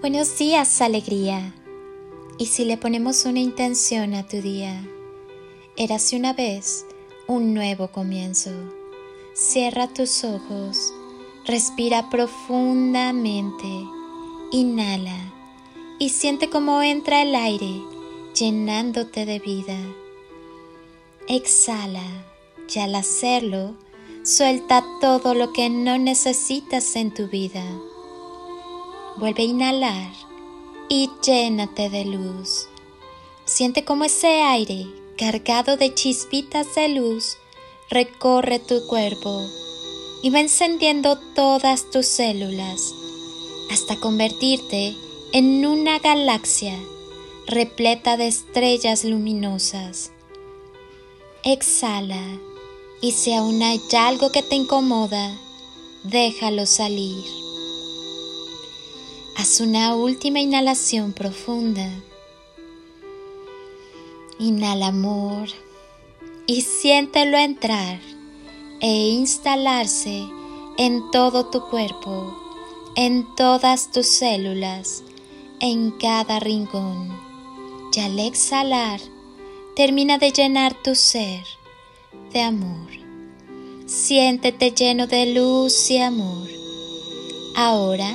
Buenos días, alegría. Y si le ponemos una intención a tu día, érase una vez un nuevo comienzo. Cierra tus ojos, respira profundamente, inhala y siente cómo entra el aire llenándote de vida. Exhala y al hacerlo, suelta todo lo que no necesitas en tu vida. Vuelve a inhalar y llénate de luz. Siente cómo ese aire, cargado de chispitas de luz, recorre tu cuerpo y va encendiendo todas tus células hasta convertirte en una galaxia repleta de estrellas luminosas. Exhala y si aún hay algo que te incomoda, déjalo salir. Haz una última inhalación profunda. Inhala amor y siéntelo entrar e instalarse en todo tu cuerpo, en todas tus células, en cada rincón. Y al exhalar, termina de llenar tu ser de amor. Siéntete lleno de luz y amor. Ahora,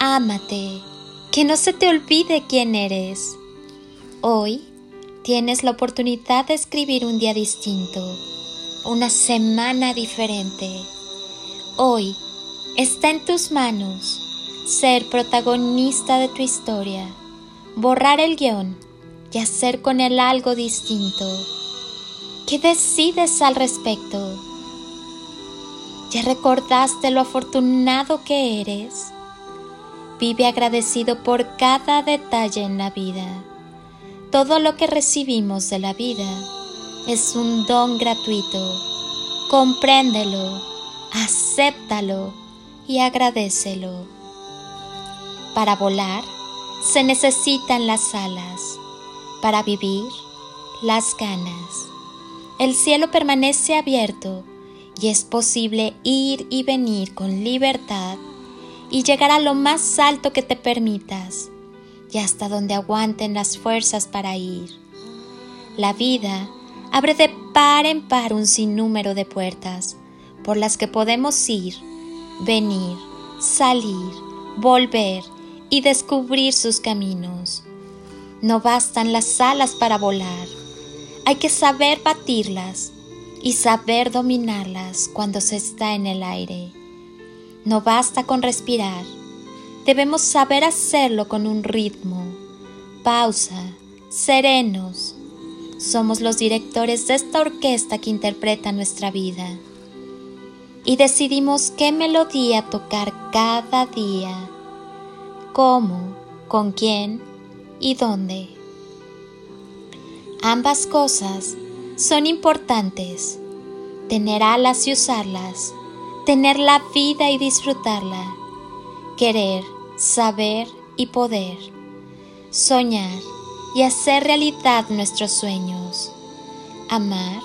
Ámate, que no se te olvide quién eres. Hoy tienes la oportunidad de escribir un día distinto, una semana diferente. Hoy está en tus manos ser protagonista de tu historia, borrar el guion y hacer con él algo distinto. ¿Qué decides al respecto? ¿Ya recordaste lo afortunado que eres? Vive agradecido por cada detalle en la vida. Todo lo que recibimos de la vida es un don gratuito. Compréndelo, acéptalo y agradecelo. Para volar se necesitan las alas. Para vivir, las ganas. El cielo permanece abierto y es posible ir y venir con libertad y llegar a lo más alto que te permitas y hasta donde aguanten las fuerzas para ir. La vida abre de par en par un sinnúmero de puertas por las que podemos ir, venir, salir, volver y descubrir sus caminos. No bastan las alas para volar, hay que saber batirlas y saber dominarlas cuando se está en el aire. No basta con respirar, debemos saber hacerlo con un ritmo, pausa, serenos. Somos los directores de esta orquesta que interpreta nuestra vida. Y decidimos qué melodía tocar cada día, cómo, con quién y dónde. Ambas cosas son importantes, tener alas y usarlas tener la vida y disfrutarla, querer, saber y poder, soñar y hacer realidad nuestros sueños, amar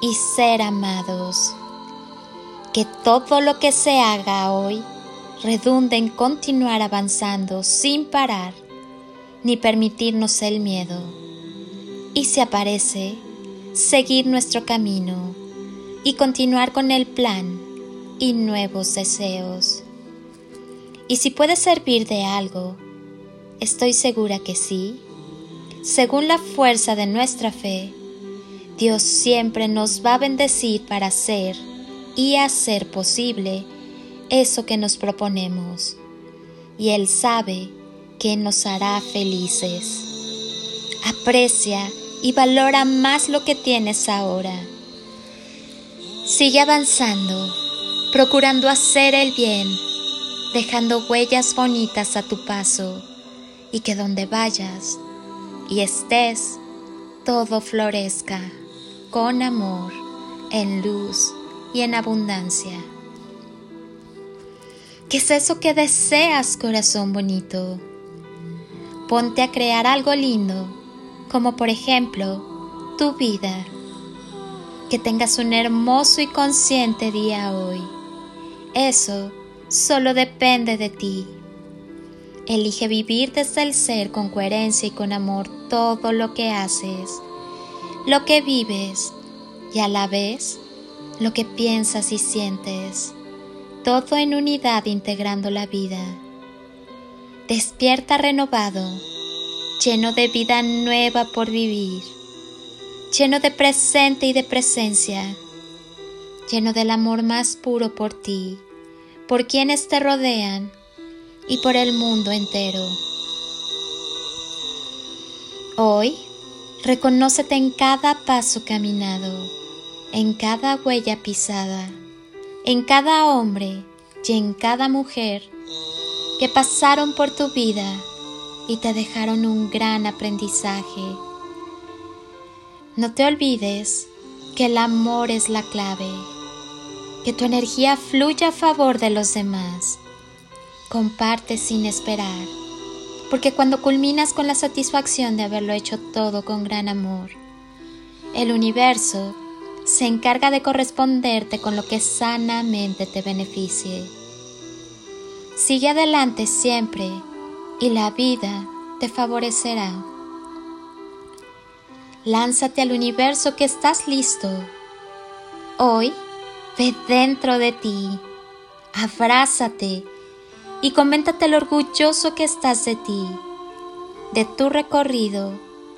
y ser amados. Que todo lo que se haga hoy redunde en continuar avanzando sin parar ni permitirnos el miedo. Y si aparece, seguir nuestro camino y continuar con el plan y nuevos deseos. Y si puede servir de algo, estoy segura que sí. Según la fuerza de nuestra fe, Dios siempre nos va a bendecir para hacer y hacer posible eso que nos proponemos. Y Él sabe que nos hará felices. Aprecia y valora más lo que tienes ahora. Sigue avanzando procurando hacer el bien, dejando huellas bonitas a tu paso y que donde vayas y estés, todo florezca con amor, en luz y en abundancia. ¿Qué es eso que deseas, corazón bonito? Ponte a crear algo lindo, como por ejemplo tu vida. Que tengas un hermoso y consciente día hoy. Eso solo depende de ti. Elige vivir desde el ser con coherencia y con amor todo lo que haces, lo que vives y a la vez lo que piensas y sientes, todo en unidad integrando la vida. Despierta renovado, lleno de vida nueva por vivir, lleno de presente y de presencia, lleno del amor más puro por ti, por quienes te rodean y por el mundo entero. Hoy, reconócete en cada paso caminado, en cada huella pisada, en cada hombre y en cada mujer que pasaron por tu vida y te dejaron un gran aprendizaje. No te olvides que el amor es la clave, que tu energía fluya a favor de los demás comparte sin esperar, porque cuando culminas con la satisfacción de haberlo hecho todo con gran amor, el universo se encarga de corresponderte con lo que sanamente te beneficie. Sigue adelante siempre y la vida te favorecerá. Lánzate al universo que estás listo. Hoy, ve dentro de ti, abrázate y coméntate lo orgulloso que estás de ti, de tu recorrido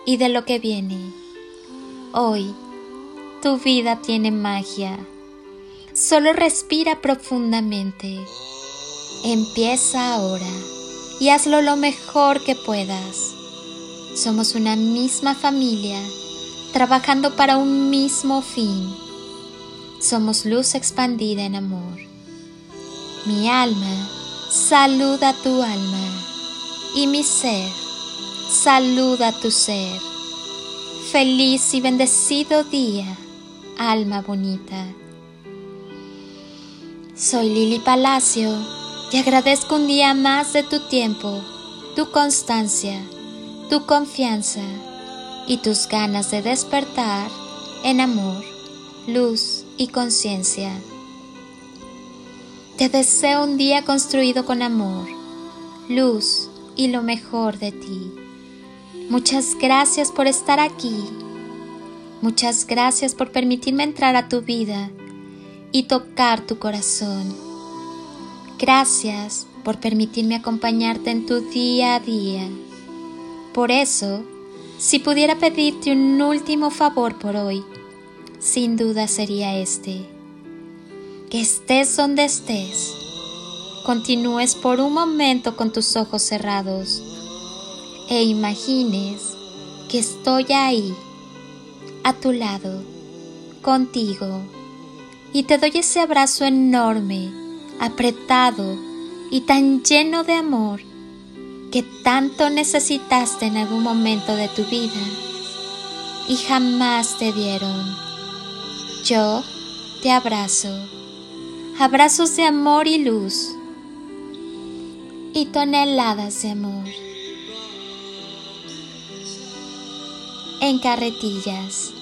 y de lo que viene. Hoy, tu vida tiene magia. Solo respira profundamente. Empieza ahora y hazlo lo mejor que puedas. Somos una misma familia, trabajando para un mismo fin. Somos luz expandida en amor. Mi alma saluda tu alma y mi ser saluda tu ser. Feliz y bendecido día, alma bonita. Soy Lili Palacio y agradezco un día más de tu tiempo, tu constancia, tu confianza y tus ganas de despertar en amor, luz y conciencia. Te deseo un día construido con amor, luz y lo mejor de ti. Muchas gracias por estar aquí. Muchas gracias por permitirme entrar a tu vida y tocar tu corazón. Gracias por permitirme acompañarte en tu día a día. Por eso, si pudiera pedirte un último favor por hoy, sin duda sería este que estés donde estés, continúes por un momento con tus ojos cerrados e imagines que estoy ahí, a tu lado, contigo, y te doy ese abrazo enorme, apretado y tan lleno de amor que tanto necesitaste en algún momento de tu vida y jamás te dieron. Yo te abrazo abrazos de amor y luz y toneladas de amor en carretillas.